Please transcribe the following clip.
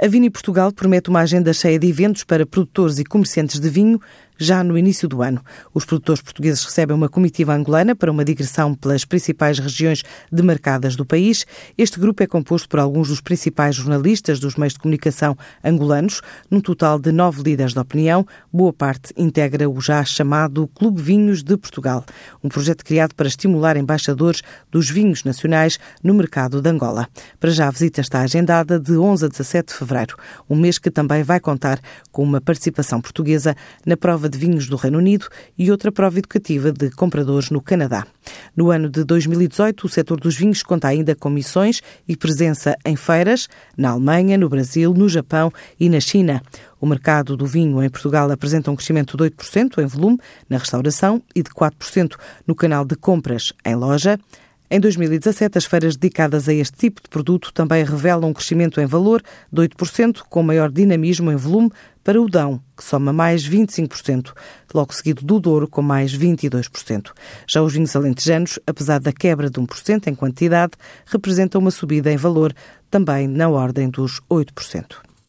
A Vini Portugal promete uma agenda cheia de eventos para produtores e comerciantes de vinho já no início do ano. Os produtores portugueses recebem uma comitiva angolana para uma digressão pelas principais regiões demarcadas do país. Este grupo é composto por alguns dos principais jornalistas dos meios de comunicação angolanos, num total de nove líderes de opinião. Boa parte integra o já chamado Clube Vinhos de Portugal, um projeto criado para estimular embaixadores dos vinhos nacionais no mercado de Angola. Para já a visita está agendada de 11 a 17 de fevereiro, um mês que também vai contar com uma participação portuguesa na prova de vinhos do Reino Unido e outra prova educativa de compradores no Canadá. No ano de 2018, o setor dos vinhos conta ainda com missões e presença em feiras na Alemanha, no Brasil, no Japão e na China. O mercado do vinho em Portugal apresenta um crescimento de 8% em volume na restauração e de 4% no canal de compras em loja. Em 2017, as feiras dedicadas a este tipo de produto também revelam um crescimento em valor de 8%, com maior dinamismo em volume para o Dão, que soma mais 25%, logo seguido do Douro, com mais 22%. Já os vinhos alentejanos, apesar da quebra de 1% em quantidade, representam uma subida em valor também na ordem dos 8%.